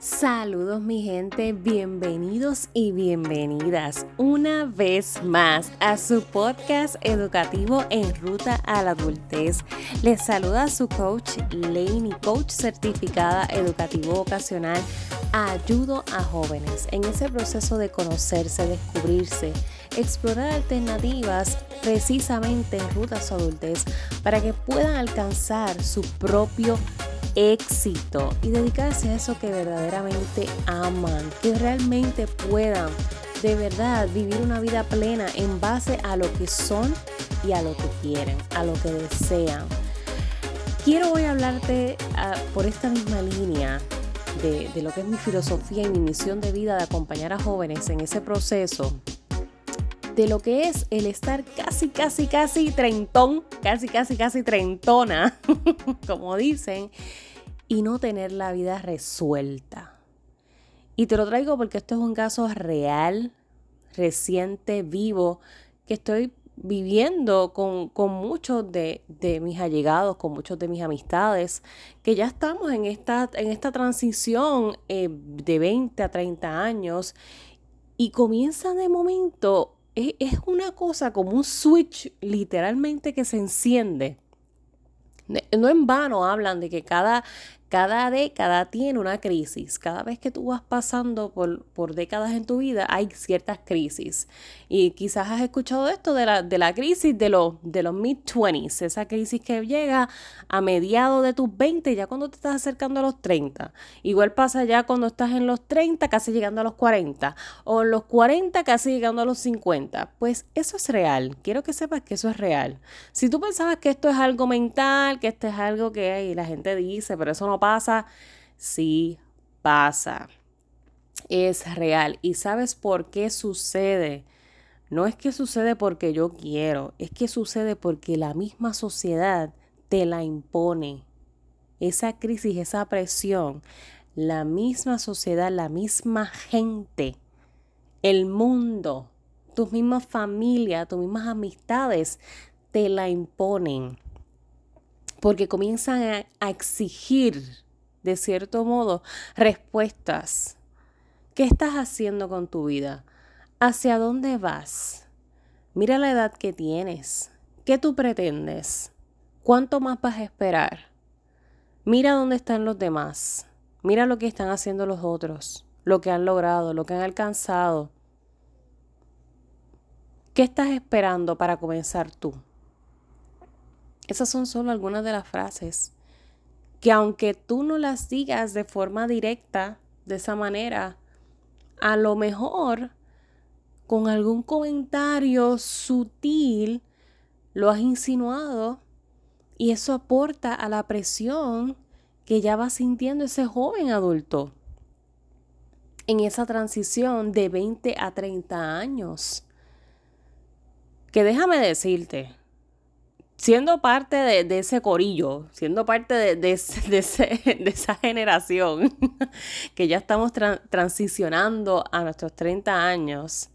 Saludos mi gente, bienvenidos y bienvenidas una vez más a su podcast educativo en ruta a la adultez. Les saluda su coach Laney, coach certificada educativo vocacional. Ayudo a jóvenes en ese proceso de conocerse, descubrirse, explorar alternativas precisamente en ruta a su adultez para que puedan alcanzar su propio éxito y dedicarse a eso que verdaderamente aman, que realmente puedan de verdad vivir una vida plena en base a lo que son y a lo que quieren, a lo que desean. Quiero hoy hablarte ah, por esta misma línea de, de lo que es mi filosofía y mi misión de vida de acompañar a jóvenes en ese proceso de lo que es el estar casi, casi, casi treintón, casi, casi, casi treintona, como dicen, y no tener la vida resuelta. Y te lo traigo porque esto es un caso real, reciente, vivo, que estoy viviendo con, muchos de, mis allegados, con muchos de mis amistades, que ya estamos en esta, en esta transición eh, de 20 a 30 años y comienza de momento es, una cosa como un switch literalmente que se enciende. No en vano hablan de que cada, cada década tiene una crisis. Cada vez que tú vas pasando por, por décadas en tu vida hay ciertas crisis. Y quizás has escuchado esto de la, de la crisis de los, de los mid-20s, esa crisis que llega a mediados de tus 20, ya cuando te estás acercando a los 30. Igual pasa ya cuando estás en los 30, casi llegando a los 40. O en los 40, casi llegando a los 50. Pues eso es real. Quiero que sepas que eso es real. Si tú pensabas que esto es algo mental, que esto es algo que la gente dice, pero eso no pasa? Sí pasa. Es real. ¿Y sabes por qué sucede? No es que sucede porque yo quiero, es que sucede porque la misma sociedad te la impone. Esa crisis, esa presión, la misma sociedad, la misma gente, el mundo, tus mismas familias, tus mismas amistades te la imponen porque comienzan a, exigir, de cierto modo, respuestas. ¿Qué estás haciendo con tu vida? ¿Hacia dónde vas? Mira la edad que tienes. ¿Qué tú pretendes? ¿Cuánto más vas a esperar? Mira dónde están los demás. Mira lo que están haciendo los otros, lo que han logrado, lo que han alcanzado. ¿Qué estás esperando para comenzar tú? Esas son solo algunas de las frases que aunque tú no las digas de forma directa, de esa manera, a lo mejor con algún comentario sutil lo has insinuado y eso aporta a la presión que ya va sintiendo ese joven adulto en esa transición de 20 a 30 años. Que déjame decirte, siendo parte de, ese corillo, siendo parte de, esa generación que ya estamos transicionando a nuestros 30 años,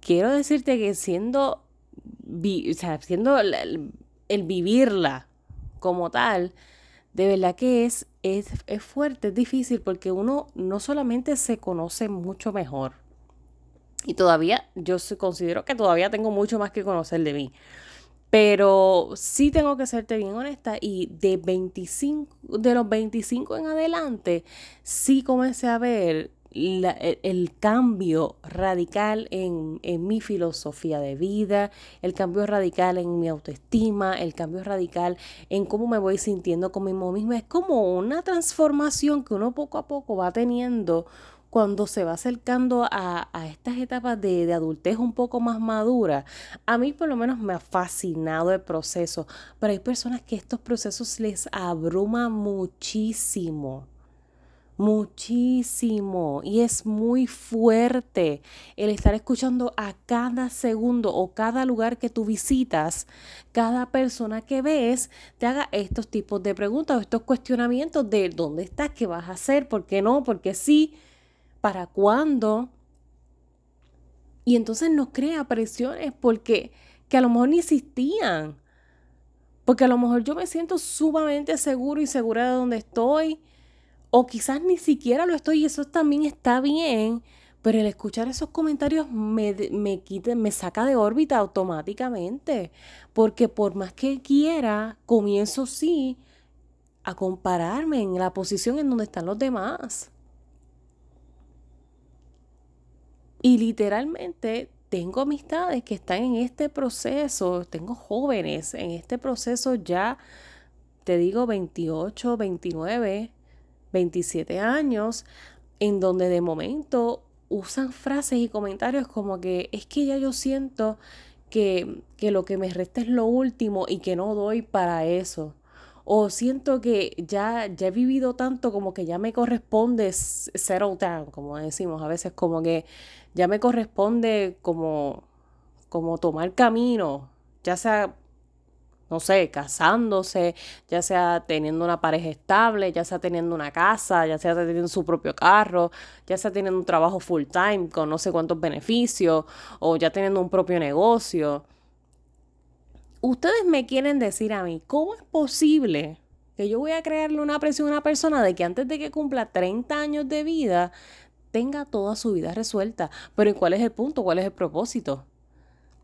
quiero decirte que siendo, siendo el, vivirla como tal, de verdad que es, es, es fuerte, es difícil, porque uno no solamente se conoce mucho mejor, y todavía, yo considero que todavía tengo mucho más que conocer de mí. Pero sí tengo que serte bien honesta y de 25, de los 25 en adelante, sí comencé a ver e, el, cambio radical en, en, mi filosofía de vida, el cambio radical en mi autoestima, el cambio radical en cómo me voy sintiendo conmigo misma. Es como una transformación que uno poco a poco va teniendo cuando se va acercando a, estas etapas de, de, adultez un poco más madura, a mí por lo menos me ha fascinado el proceso, pero hay personas que estos procesos les abruma muchísimo. Muchísimo. Y es muy fuerte el estar escuchando a cada segundo o cada lugar que tú visitas, cada persona que ves, te haga estos tipos de preguntas o estos cuestionamientos de dónde estás, qué vas a hacer, por qué no, por qué sí para cuándo. Y entonces nos crea presiones porque que a lo mejor ni existían. Porque a lo mejor yo me siento sumamente seguro y segura de donde estoy. O quizás ni siquiera lo estoy y eso también está bien, pero el escuchar esos comentarios me, me, me saca de órbita automáticamente, porque por más que quiera, comienzo sí a compararme en la posición en donde están los demás. Y literalmente tengo amistades que están en este proceso, tengo jóvenes en este proceso ya, te digo, 28, 29, 27 años, en donde de momento usan frases y comentarios como que es que ya yo siento que, que lo que me resta es lo último y que no doy para eso. O siento que ya, ya he vivido tanto como que ya me corresponde settle down, como decimos a veces, como que ya me corresponde como, como tomar camino, ya sea no sé, casándose, ya sea teniendo una pareja estable, ya sea teniendo una casa, ya sea teniendo su propio carro, ya sea teniendo un trabajo full time con no sé cuántos beneficios, o ya teniendo un propio negocio. Ustedes me quieren decir a mí, ¿cómo es posible que yo voy a crearle una presión a una persona de que antes de que cumpla 30 años de vida tenga toda su vida resuelta? Pero ¿cuál es el punto? ¿Cuál es el propósito?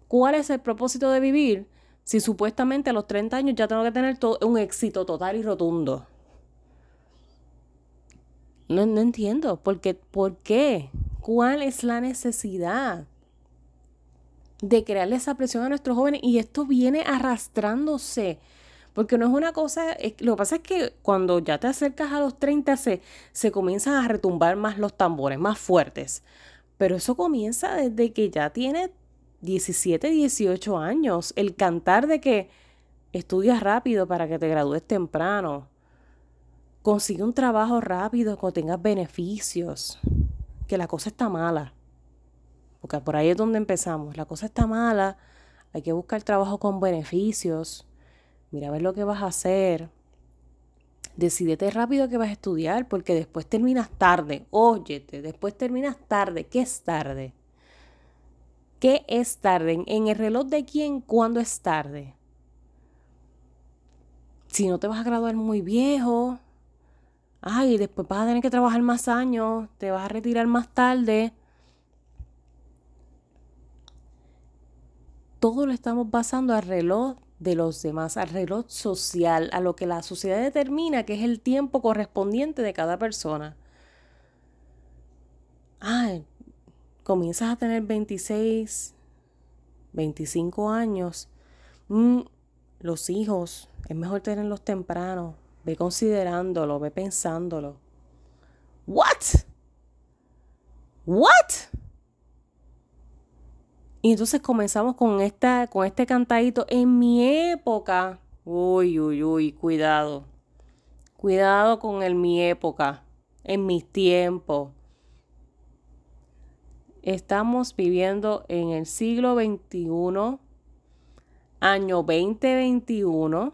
¿Cuál es el propósito de vivir? Si supuestamente a los 30 años ya tengo que tener un éxito total y rotundo. No, no entiendo. ¿Por qué? ¿Por qué? ¿Cuál es la necesidad de crearle esa presión a nuestros jóvenes? Y esto viene arrastrándose. Porque no es una cosa, lo que pasa es que cuando ya te acercas a los 30 se, se comienzan a retumbar más los tambores, más fuertes. Pero eso comienza desde que ya tienes 17, 18 años, el cantar de que estudias rápido para que te gradúes temprano, consigue un trabajo rápido cuando tengas beneficios, que la cosa está mala. Porque por ahí es donde empezamos. La cosa está mala, hay que buscar trabajo con beneficios. Mira a ver lo que vas a hacer. Decídete rápido que vas a estudiar porque después terminas tarde. Óyete, después terminas tarde. ¿Qué es tarde? ¿Qué es tarde? ¿En el reloj de quién? ¿Cuándo es tarde? Si no te vas a graduar muy viejo, ay, después vas a tener que trabajar más años, te vas a retirar más tarde. Todo lo estamos basando al reloj de los demás, al reloj social, a lo que la sociedad determina que es el tiempo correspondiente de cada persona. Ay, comienzas a tener 26, 25 años, mm, los hijos, es mejor tenerlos temprano. Ve considerándolo, ve pensándolo. ¿What? ¿What? Y entonces comenzamos con, esta, con este cantadito. En mi época, uy, uy, uy, cuidado. Cuidado con el mi época, en mis tiempos. Estamos viviendo en el siglo XXI, año 2021,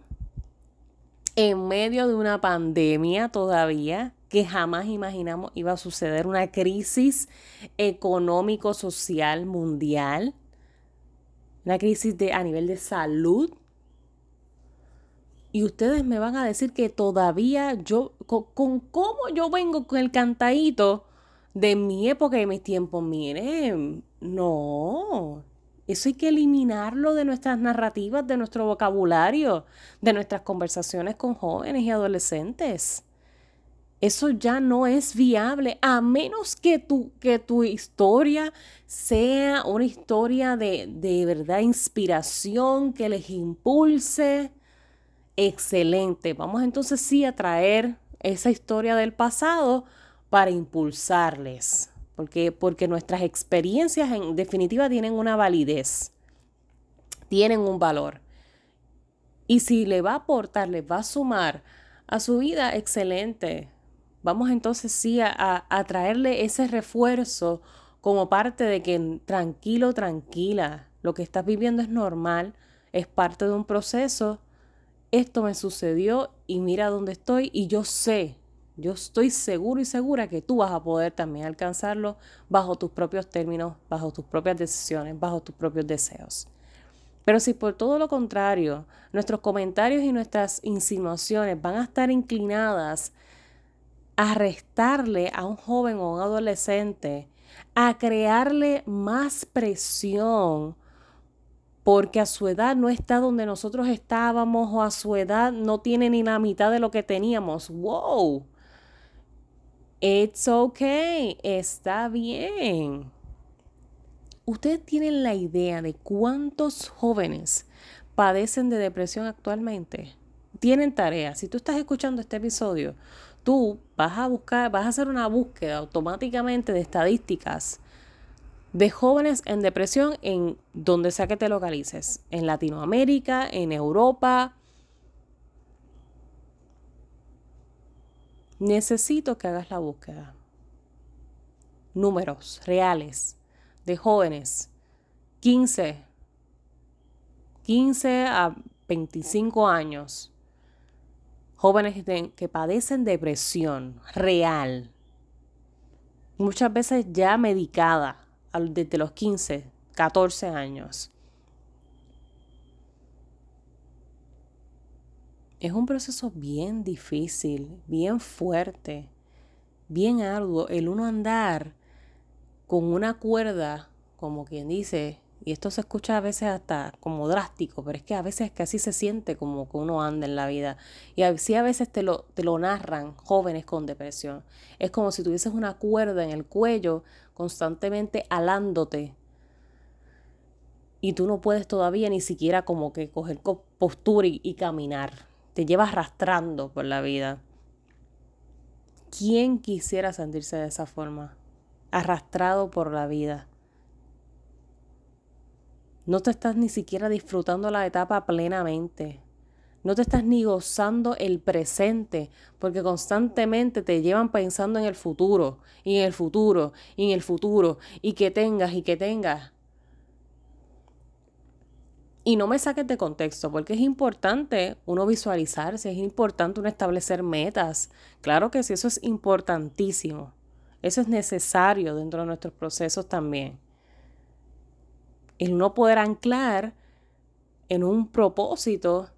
en medio de una pandemia todavía que jamás imaginamos iba a suceder, una crisis económico-social mundial, una crisis de, a nivel de salud. Y ustedes me van a decir que todavía yo, con, con cómo yo vengo con el cantadito de mi época y mis tiempos. Miren, no. Eso hay que eliminarlo de nuestras narrativas, de nuestro vocabulario, de nuestras conversaciones con jóvenes y adolescentes. Eso ya no es viable, a menos que tu, que tu historia sea una historia de, de verdad inspiración, que les impulse. Excelente. Vamos entonces sí a traer esa historia del pasado para impulsarles, porque, porque nuestras experiencias en definitiva tienen una validez, tienen un valor. Y si le va a aportar, le va a sumar a su vida, excelente. Vamos entonces sí a, a traerle ese refuerzo como parte de que tranquilo, tranquila, lo que estás viviendo es normal, es parte de un proceso, esto me sucedió y mira dónde estoy y yo sé yo estoy seguro y segura que tú vas a poder también alcanzarlo bajo tus propios términos, bajo tus propias decisiones, bajo tus propios deseos. Pero si por todo lo contrario, nuestros comentarios y nuestras insinuaciones van a estar inclinadas a restarle a un joven o un adolescente, a crearle más presión porque a su edad no está donde nosotros estábamos o a su edad no tiene ni la mitad de lo que teníamos. ¡Wow! It's okay, está bien. ¿Ustedes tienen la idea de cuántos jóvenes padecen de depresión actualmente? Tienen tarea. Si tú estás escuchando este episodio, tú vas a buscar, vas a hacer una búsqueda automáticamente de estadísticas de jóvenes en depresión en donde sea que te localices, en Latinoamérica, en Europa. Necesito que hagas la búsqueda. Números reales de jóvenes, 15, 15 a 25 años, jóvenes que padecen depresión real, muchas veces ya medicada desde los 15, 14 años. Es un proceso bien difícil, bien fuerte, bien arduo el uno andar con una cuerda, como quien dice, y esto se escucha a veces hasta como drástico, pero es que a veces así se siente como que uno anda en la vida. Y así a veces te lo, te lo narran jóvenes con depresión. Es como si tuvieses una cuerda en el cuello constantemente alándote. Y tú no puedes todavía ni siquiera como que coger postura y, y caminar. Te llevas arrastrando por la vida. ¿Quién quisiera sentirse de esa forma? arrastrado por la vida. No te estás ni siquiera disfrutando la etapa plenamente. No te estás ni gozando el presente, porque constantemente te llevan pensando en el futuro, y en el futuro, y en el futuro, y que tengas, y que tengas. Y no me saques de contexto, porque es importante uno visualizarse, es importante uno establecer metas. Claro que sí, eso es importantísimo. Eso es necesario dentro de nuestros procesos también. El no poder anclar en un propósito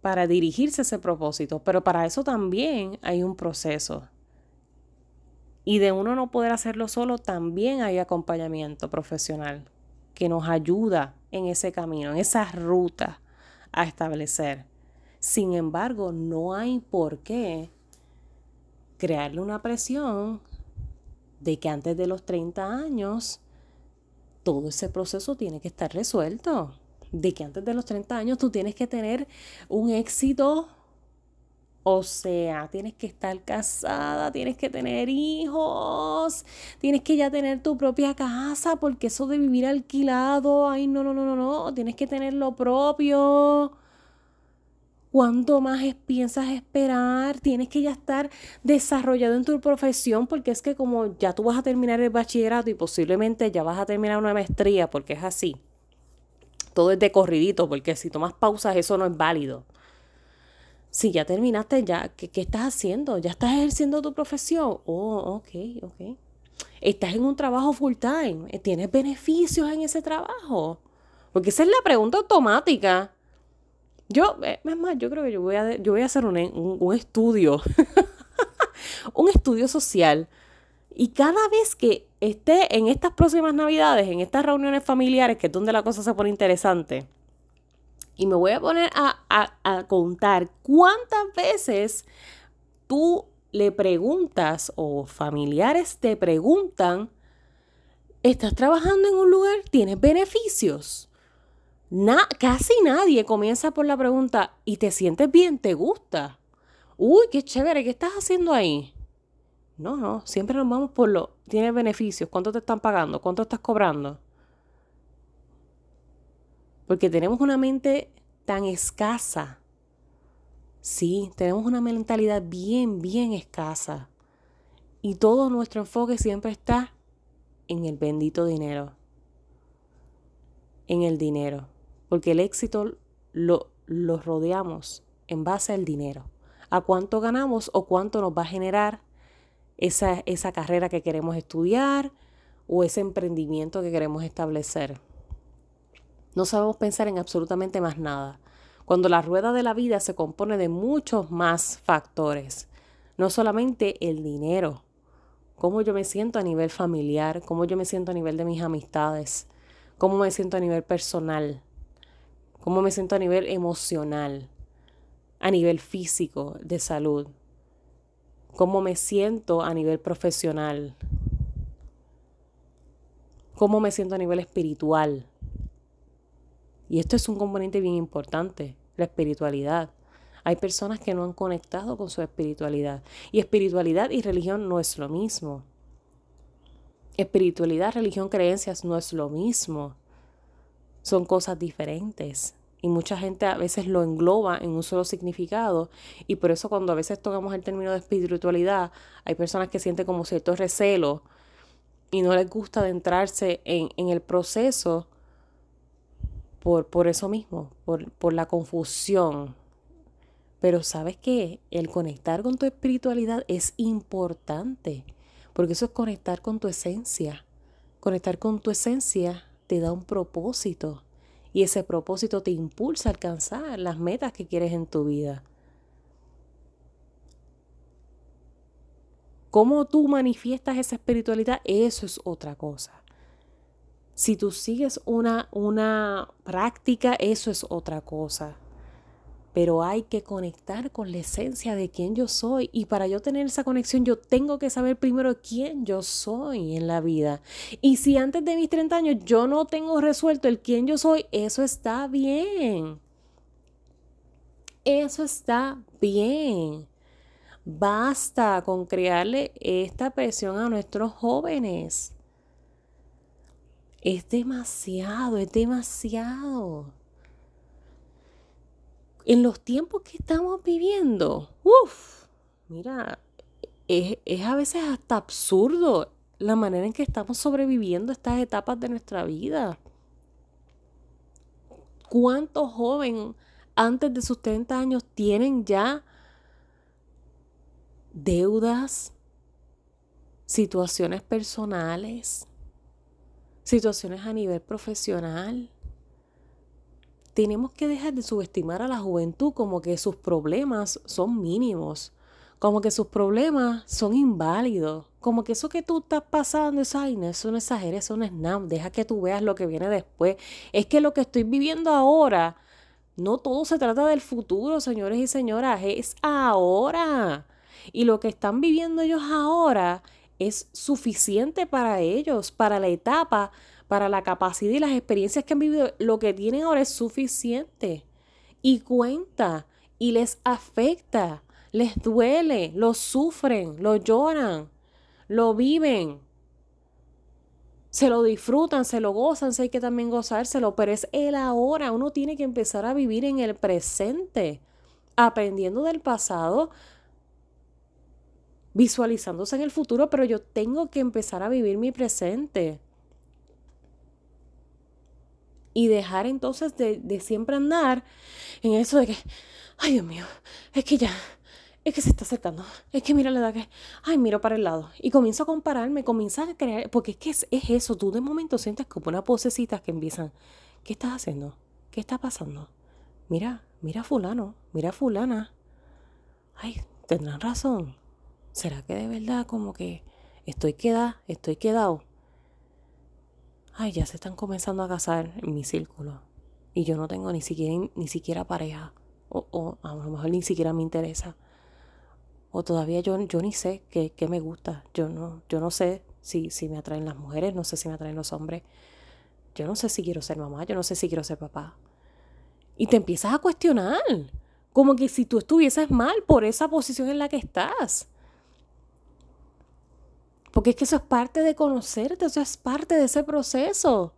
para dirigirse a ese propósito, pero para eso también hay un proceso. Y de uno no poder hacerlo solo, también hay acompañamiento profesional que nos ayuda en ese camino, en esa ruta a establecer. Sin embargo, no hay por qué crearle una presión de que antes de los 30 años todo ese proceso tiene que estar resuelto. De que antes de los 30 años tú tienes que tener un éxito. O sea, tienes que estar casada, tienes que tener hijos, tienes que ya tener tu propia casa, porque eso de vivir alquilado, ay, no, no, no, no, no, tienes que tener lo propio. ¿Cuánto más piensas esperar? Tienes que ya estar desarrollado en tu profesión porque es que como ya tú vas a terminar el bachillerato y posiblemente ya vas a terminar una maestría porque es así. Todo es de corridito porque si tomas pausas eso no es válido. Si ya terminaste ya, ¿qué, qué estás haciendo? ¿Ya estás ejerciendo tu profesión? Oh, ok, ok. Estás en un trabajo full time. ¿Tienes beneficios en ese trabajo? Porque esa es la pregunta automática. Yo, eh, es más, yo creo que yo voy a, yo voy a hacer un, un, estudio, un estudio social. Y cada vez que esté en estas próximas navidades, en estas reuniones familiares, que es donde la cosa se pone interesante, y me voy a poner a, a, a contar cuántas veces tú le preguntas o familiares te preguntan, ¿estás trabajando en un lugar? ¿Tienes beneficios? Casi nadie comienza por la pregunta, ¿y te sientes bien? ¿Te gusta? Uy, qué chévere, ¿qué estás haciendo ahí? No, no, siempre nos vamos por lo, tienes beneficios, ¿cuánto te están pagando? ¿Cuánto estás cobrando? Porque tenemos una mente tan escasa. Sí, tenemos una mentalidad bien, bien escasa. Y todo nuestro enfoque siempre está en el bendito dinero. En el dinero porque el éxito lo, rodeamos en base al dinero, a cuánto ganamos o cuánto nos va a generar esa, esa carrera que queremos estudiar o ese emprendimiento que queremos establecer. No sabemos pensar en absolutamente más nada. Cuando la rueda de la vida se compone de muchos más factores, No solamente el dinero, cómo yo me siento a nivel familiar, cómo yo me siento a nivel de mis amistades, cómo me siento a nivel personal, cómo me siento a nivel emocional, a nivel físico, de salud, cómo me siento a nivel profesional, cómo me siento a nivel espiritual. Y esto es un componente bien importante, la espiritualidad. Hay personas que no han conectado con su espiritualidad. Y espiritualidad y religión no es lo mismo. Espiritualidad, religión, creencias no es lo mismo. Son cosas diferentes. Y mucha gente a veces lo engloba en un solo significado. Y por eso cuando a veces tocamos el término de espiritualidad, hay personas que sienten como cierto recelo y no les gusta adentrarse en, en el proceso por, por eso mismo, por, por la confusión. Pero sabes que el conectar con tu espiritualidad es importante, porque eso es conectar con tu esencia. Conectar con tu esencia te da un propósito y ese propósito te impulsa a alcanzar las metas que quieres en tu vida. Cómo tú manifiestas esa espiritualidad, eso es otra cosa. Si tú sigues una, una práctica, eso es otra cosa. Pero hay que conectar con la esencia de quién yo soy. Y para yo tener esa conexión, yo tengo que saber primero quién yo soy en la vida. Y si antes de mis 30 años yo no tengo resuelto el quién yo soy, eso está bien. Eso está bien. Basta con crearle esta presión a nuestros jóvenes. Es demasiado, es demasiado. En los tiempos que estamos viviendo, uff, mira, es, a veces hasta absurdo la manera en que estamos sobreviviendo estas etapas de nuestra vida. ¿Cuántos jóvenes antes de sus 30 años tienen ya deudas, situaciones personales, situaciones a nivel profesional. Tenemos que dejar de subestimar a la juventud como que sus problemas son mínimos, como que sus problemas son inválidos, como que eso que tú estás pasando es, ay, no, eso no exagera, eso no es nada, deja que tú veas lo que viene después. Es que lo que estoy viviendo ahora, no todo se trata del futuro, señores y señoras, es ahora. Y lo que están viviendo ellos ahora es suficiente para ellos, para la etapa, para la capacidad y las experiencias que han vivido. Lo que tienen ahora es suficiente. Y cuenta, y les afecta, les duele, lo sufren, lo lloran, lo viven. Se lo disfrutan, se lo gozan, sé que también gozárselo, pero es el ahora. Uno tiene que empezar a vivir en el presente, aprendiendo del pasado, visualizándose en el futuro, pero yo tengo que empezar a vivir mi presente. Y dejar entonces de, siempre andar en eso de que, ay Dios mío, es que ya, es que se está acercando, es que mira la edad que, ay, miro para el lado. Y comienzo a compararme, comienzo a crear, porque es que es, es eso, tú de momento sientes como una posecita que empiezan, ¿qué estás haciendo? ¿Qué está pasando? Mira, mira fulano, mira fulana. Ay, tendrán razón. ¿será que de verdad como que estoy quedada, estoy quedado? Ay, ya se están comenzando a casar en mi círculo. Y yo no tengo ni siquiera, ni siquiera pareja. O, a lo mejor ni siquiera me interesa. O todavía yo, yo ni sé qué, me gusta. Yo no, yo no sé si, si me atraen las mujeres, no sé si me atraen los hombres. Yo no sé si quiero ser mamá, yo no sé si quiero ser papá. Y te empiezas a cuestionar. Como que si tú estuvieses mal por esa posición en la que estás. Porque es que eso es parte de conocerte, eso es parte de ese proceso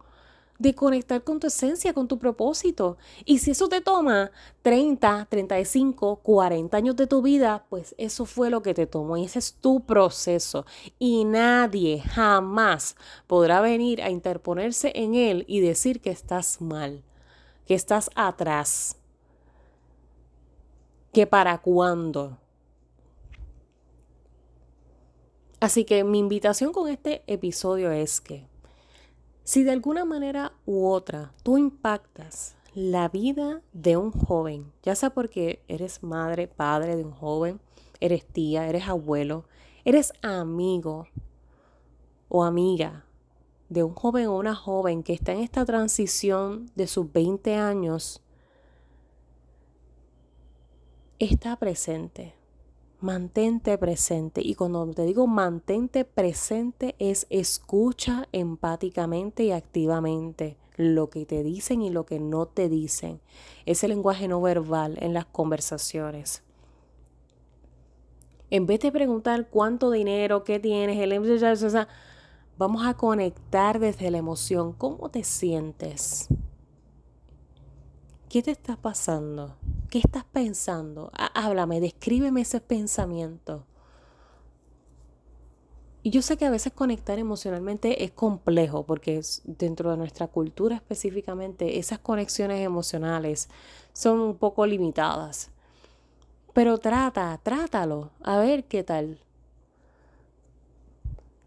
de conectar con tu esencia, con tu propósito. Y si eso te toma 30, 35, 40 años de tu vida, pues eso fue lo que te tomó y ese es tu proceso. Y nadie jamás podrá venir a interponerse en él y decir que estás mal, que estás atrás, que para cuándo. Así que mi invitación con este episodio es que si de alguna manera u otra tú impactas la vida de un joven, ya sea porque eres madre, padre de un joven, eres tía, eres abuelo, eres amigo o amiga de un joven o una joven que está en esta transición de sus 20 años, está presente. Mantente presente. Y cuando te digo mantente presente es escucha empáticamente y activamente lo que te dicen y lo que no te dicen. Ese lenguaje no verbal en las conversaciones. En vez de preguntar cuánto dinero, qué tienes, el vamos a conectar desde la emoción. ¿Cómo te sientes? ¿Qué te está pasando? ¿Qué estás pensando? Háblame, descríbeme ese pensamiento. Y yo sé que a veces conectar emocionalmente es complejo porque dentro de nuestra cultura específicamente esas conexiones emocionales son un poco limitadas. Pero trata, trátalo, a ver qué tal.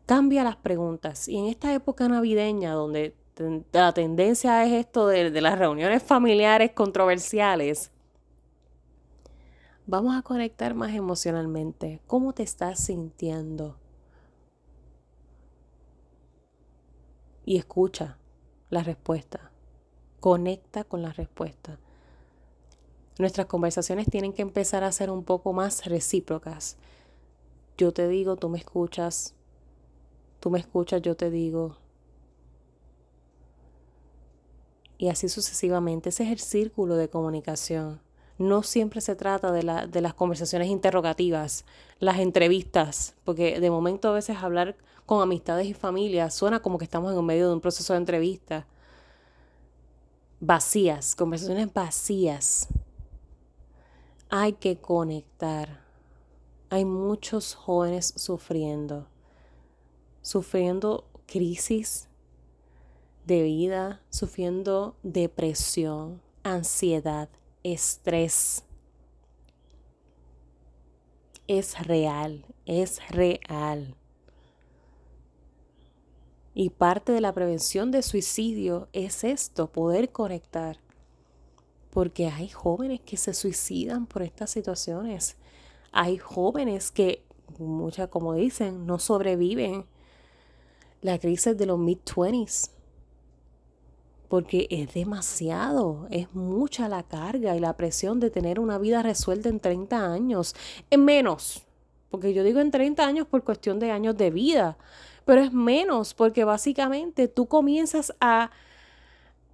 Cambia las preguntas. Y en esta época navideña donde la tendencia es esto de, de las reuniones familiares controversiales, vamos a conectar más emocionalmente. ¿Cómo te estás sintiendo? Y escucha la respuesta. Conecta con la respuesta. Nuestras conversaciones tienen que empezar a ser un poco más recíprocas. Yo te digo, tú me escuchas. Tú me escuchas, yo te digo. Y así sucesivamente. Ese es el círculo de comunicación no siempre se trata de, la, de las conversaciones interrogativas, las entrevistas, porque de momento a veces hablar con amistades y familias suena como que estamos en medio de un proceso de entrevista. Vacías, conversaciones vacías. Hay que conectar. Hay muchos jóvenes sufriendo, sufriendo crisis de vida, sufriendo depresión, ansiedad, estrés. Es real, es real. Y parte de la prevención de suicidio es esto, poder conectar. Porque hay jóvenes que se suicidan por estas situaciones. Hay jóvenes que, muchas como dicen, no sobreviven la crisis de los mid-20s porque es demasiado, es mucha la carga y la presión de tener una vida resuelta en 30 años, en menos, porque yo digo en 30 años por cuestión de años de vida, pero es menos porque básicamente tú comienzas a,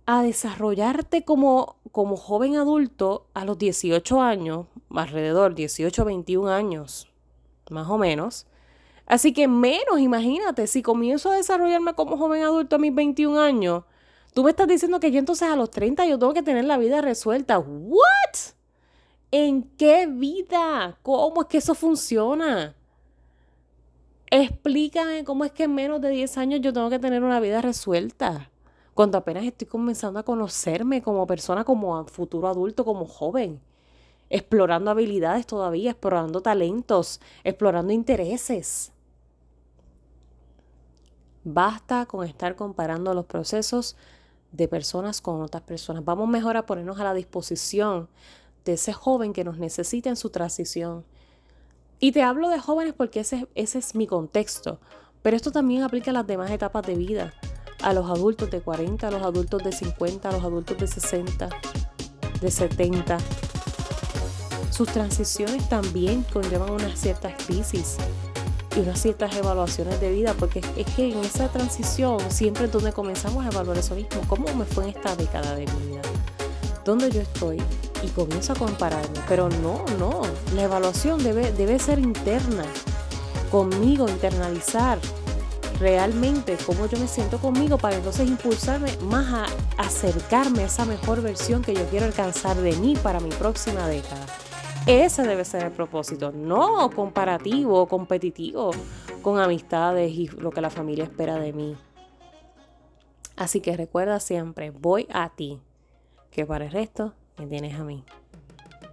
a desarrollarte como, como joven adulto a los 18 años, alrededor 18, 21 años, más o menos. Así que menos, imagínate, si comienzo a desarrollarme como joven adulto a mis 21 años, Tú me estás diciendo que yo entonces a los 30 yo tengo que tener la vida resuelta. ¿What? ¿En qué vida? ¿Cómo es que eso funciona? Explícame cómo es que en menos de 10 años yo tengo que tener una vida resuelta. Cuando apenas estoy comenzando a conocerme como persona, como futuro adulto, como joven. Explorando habilidades todavía, explorando talentos, explorando intereses. Basta con estar comparando los procesos de personas con otras personas. Vamos mejor a ponernos a la disposición de ese joven que nos necesita en su transición. Y te hablo de jóvenes porque ese, ese es mi contexto, pero esto también aplica a las demás etapas de vida, a los adultos de 40, a los adultos de 50, a los adultos de 60, de 70. Sus transiciones también conllevan unas ciertas crisis y unas ciertas evaluaciones de vida, porque es que en esa transición siempre es donde comenzamos a evaluar eso mismo, cómo me fue en esta década de mi vida, dónde yo estoy y comienzo a compararme, pero no, no, la evaluación debe, debe ser interna, conmigo, internalizar realmente cómo yo me siento conmigo para entonces impulsarme más a acercarme a esa mejor versión que yo quiero alcanzar de mí para mi próxima década. Ese debe ser el propósito, no comparativo, competitivo con amistades y lo que la familia espera de mí. Así que recuerda siempre, voy a ti, que para el resto me tienes a mí.